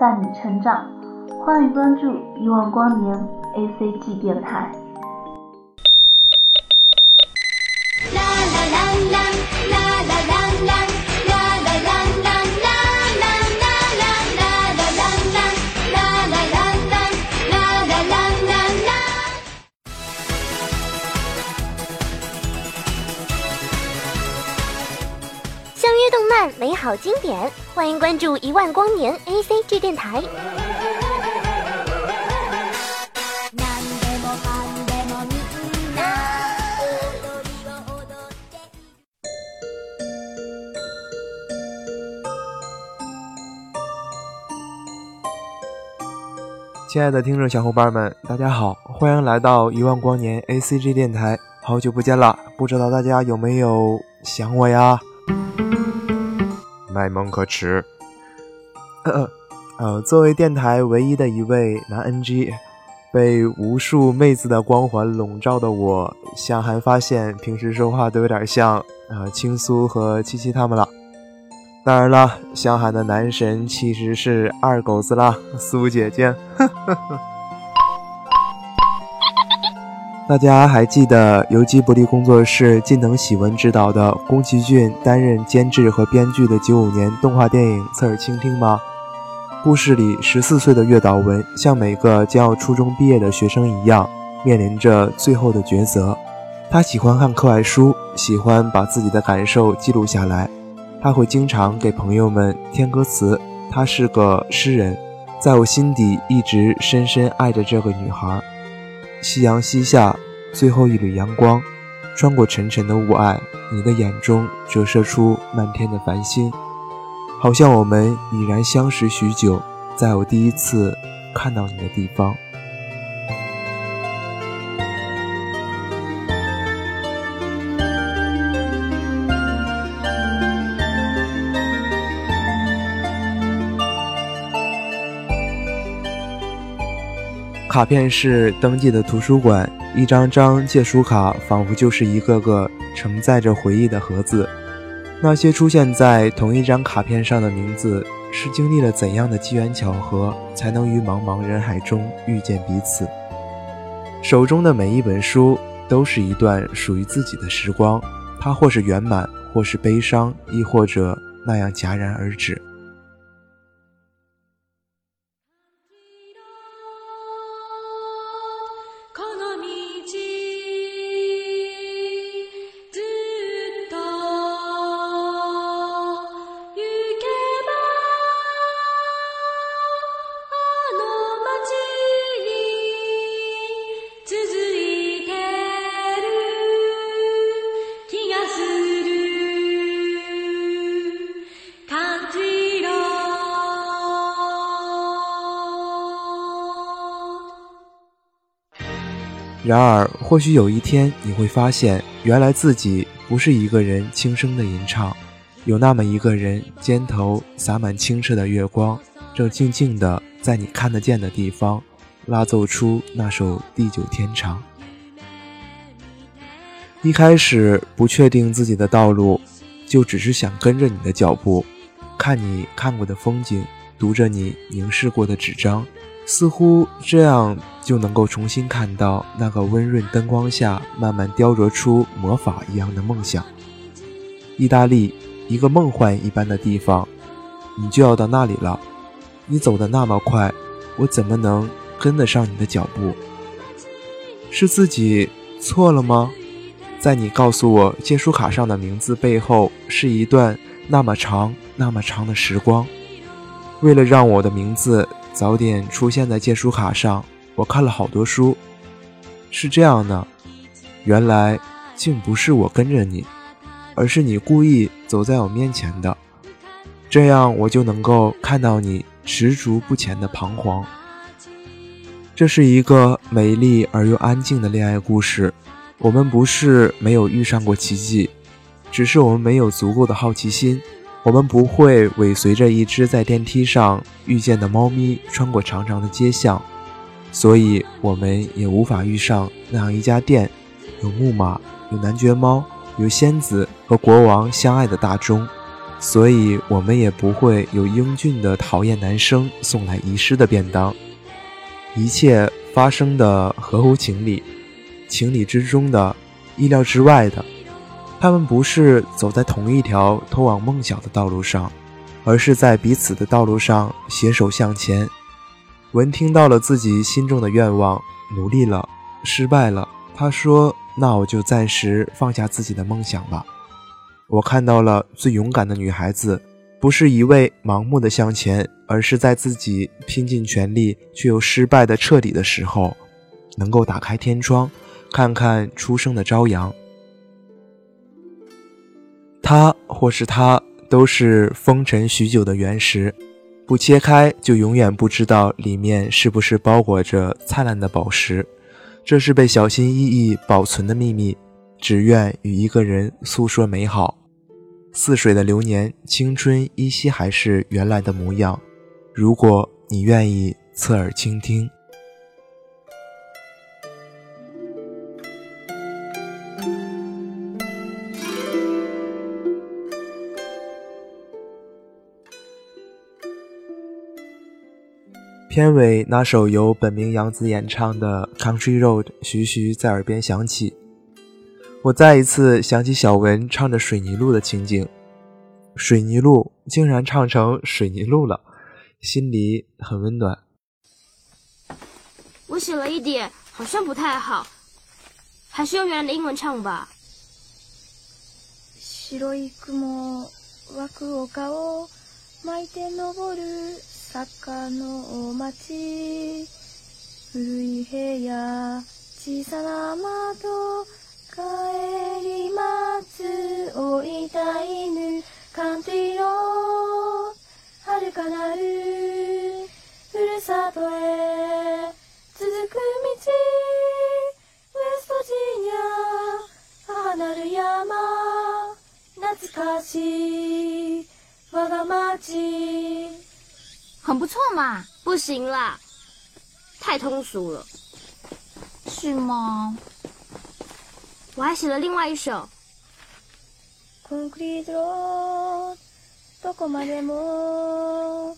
伴你成长。欢迎关注一万光年 A C G 电台。啦啦啦啦。动漫。美好经典，欢迎关注一万光年 A C G 电台。亲爱的听众小伙伴们，大家好，欢迎来到一万光年 A C G 电台，好久不见了，不知道大家有没有想我呀？卖萌可耻。呃，作为电台唯一的一位男 NG，被无数妹子的光环笼罩的我，向涵发现平时说话都有点像呃青苏和七七他们了。当然了，向涵的男神其实是二狗子啦，苏姐姐。呵呵呵。大家还记得游击不利工作室近藤喜文执导的宫崎骏担任监制和编剧的九五年动画电影《侧耳倾听》吗？故事里，十四岁的月岛文像每个将要初中毕业的学生一样，面临着最后的抉择。他喜欢看课外书，喜欢把自己的感受记录下来。他会经常给朋友们添歌词。他是个诗人，在我心底一直深深爱着这个女孩。夕阳西下，最后一缕阳光，穿过沉沉的雾霭，你的眼中折射出漫天的繁星，好像我们已然相识许久，在我第一次看到你的地方。卡片是登记的图书馆，一张张借书卡仿佛就是一个个承载着回忆的盒子。那些出现在同一张卡片上的名字，是经历了怎样的机缘巧合，才能于茫茫人海中遇见彼此？手中的每一本书，都是一段属于自己的时光，它或是圆满，或是悲伤，亦或者那样戛然而止。然而，或许有一天你会发现，原来自己不是一个人轻声的吟唱，有那么一个人，肩头洒满清澈的月光，正静静地在你看得见的地方，拉奏出那首地久天长。一开始不确定自己的道路，就只是想跟着你的脚步，看你看过的风景，读着你凝视过的纸张。似乎这样就能够重新看到那个温润灯光下慢慢雕琢出魔法一样的梦想。意大利，一个梦幻一般的地方，你就要到那里了。你走得那么快，我怎么能跟得上你的脚步？是自己错了吗？在你告诉我借书卡上的名字背后，是一段那么长、那么长的时光。为了让我的名字。早点出现在借书卡上，我看了好多书。是这样的，原来竟不是我跟着你，而是你故意走在我面前的，这样我就能够看到你踟蹰不前的彷徨。这是一个美丽而又安静的恋爱故事。我们不是没有遇上过奇迹，只是我们没有足够的好奇心。我们不会尾随着一只在电梯上遇见的猫咪穿过长长的街巷，所以我们也无法遇上那样一家店，有木马，有男爵猫，有仙子和国王相爱的大钟。所以我们也不会有英俊的讨厌男生送来遗失的便当。一切发生的合乎情理，情理之中的，意料之外的。他们不是走在同一条通往梦想的道路上，而是在彼此的道路上携手向前。文听到了自己心中的愿望，努力了，失败了。他说：“那我就暂时放下自己的梦想吧。”我看到了最勇敢的女孩子，不是一味盲目的向前，而是在自己拼尽全力却又失败的彻底的时候，能够打开天窗，看看初升的朝阳。它或是它，都是封尘许久的原石，不切开就永远不知道里面是不是包裹着灿烂的宝石。这是被小心翼翼保存的秘密，只愿与一个人诉说美好。似水的流年，青春依稀还是原来的模样。如果你愿意侧耳倾听。片尾那首由本名杨子演唱的《Country Road》徐徐在耳边响起，我再一次想起小文唱着水泥路的情景，水泥路竟然唱成水泥路了，心里很温暖。我写了一点，好像不太好，还是用原来的英文唱吧。坂のお町古い部屋小さな窓帰り待つ置いた犬カントリーロー遥かなるふるさとへ続く道ウエストジニア母なる山懐かしい我が町。错嘛。不行啦，太通俗了。是吗？我还写了另外一首。コンクリートロードどこまでも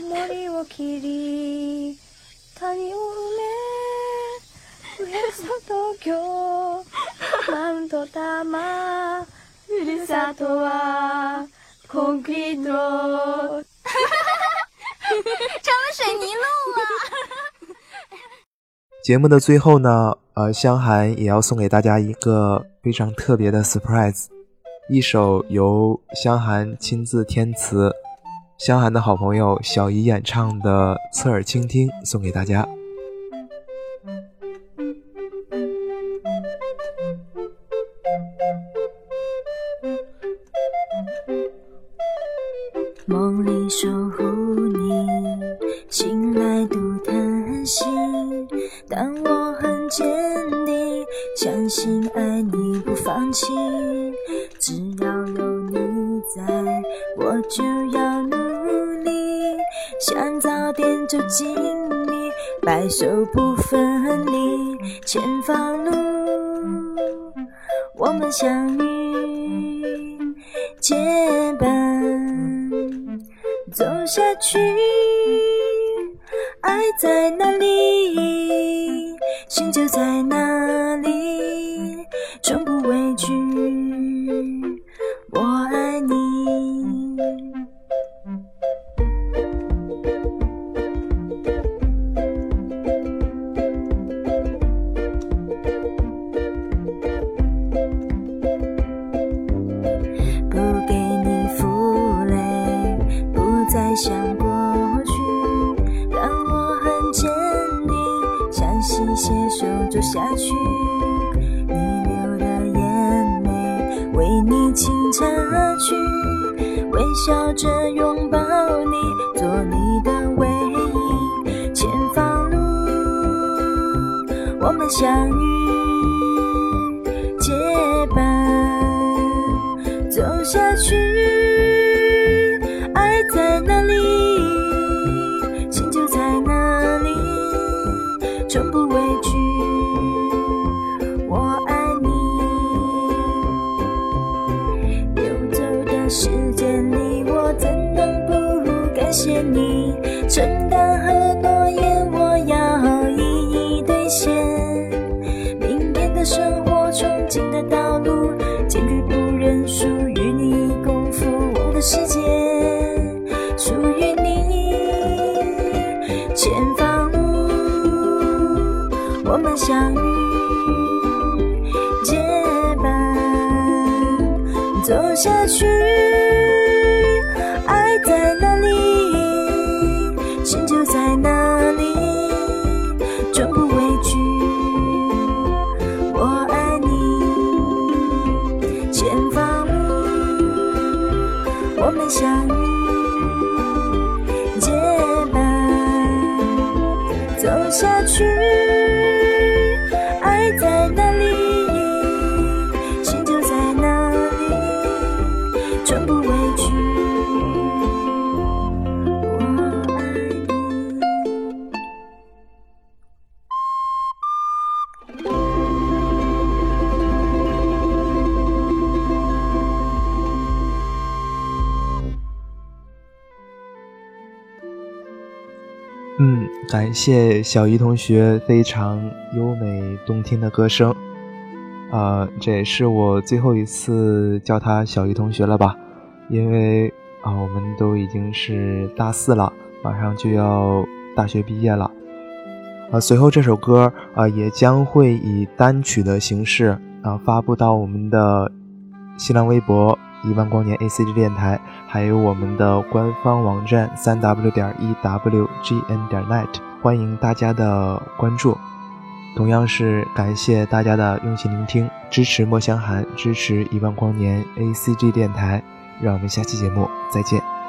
森を切り谷を埋めふるさと京マウント玉ふるさとはコンクリートロード水泥路了。节目的最后呢，呃，香涵也要送给大家一个非常特别的 surprise，一首由香涵亲自填词，香涵的好朋友小姨演唱的《侧耳倾听》，送给大家。我就要努力，想早点走进你，白首不分离。前方路，我们相遇，结伴。走下去，爱在哪里，心就在哪里，携手走下去，你流的眼泪为你轻擦去，微笑着拥抱你，做你的唯一。前方路，我们相遇，结伴走下去，嗯，感谢小鱼同学非常优美动听的歌声，啊，这也是我最后一次叫他小鱼同学了吧？因为啊，我们都已经是大四了，马上就要大学毕业了。啊，随后这首歌啊也将会以单曲的形式啊发布到我们的新浪微博。一万光年 A C G 电台，还有我们的官方网站三 W 点一 W G N 点 net，欢迎大家的关注。同样是感谢大家的用心聆听，支持莫相寒，支持一万光年 A C G 电台。让我们下期节目再见。